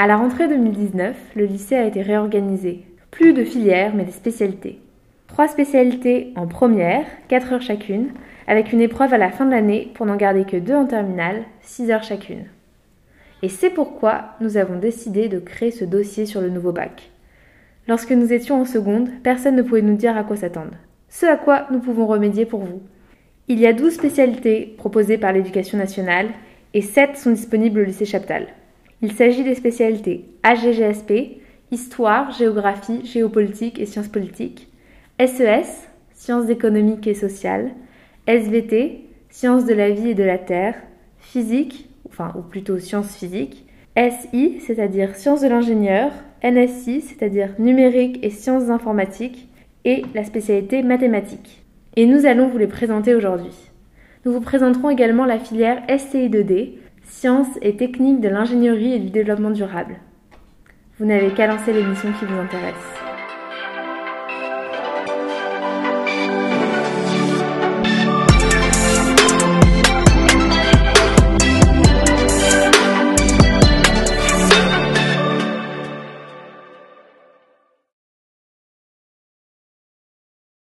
À la rentrée 2019, le lycée a été réorganisé. Plus de filières, mais des spécialités. Trois spécialités en première, 4 heures chacune, avec une épreuve à la fin de l'année pour n'en garder que deux en terminale, 6 heures chacune. Et c'est pourquoi nous avons décidé de créer ce dossier sur le nouveau bac. Lorsque nous étions en seconde, personne ne pouvait nous dire à quoi s'attendre. Ce à quoi nous pouvons remédier pour vous. Il y a 12 spécialités proposées par l'éducation nationale et 7 sont disponibles au lycée Chaptal. Il s'agit des spécialités AGGSP, Histoire, Géographie, Géopolitique et Sciences politiques, SES, Sciences économiques et sociales, SVT, Sciences de la vie et de la terre, Physique, enfin ou plutôt Sciences physiques, SI, c'est-à-dire Sciences de l'ingénieur, NSI, c'est-à-dire Numérique et Sciences informatiques, et la spécialité Mathématiques. Et nous allons vous les présenter aujourd'hui. Nous vous présenterons également la filière SCI2D, Sciences et techniques de l'ingénierie et du développement durable. Vous n'avez qu'à lancer l'émission qui vous intéresse.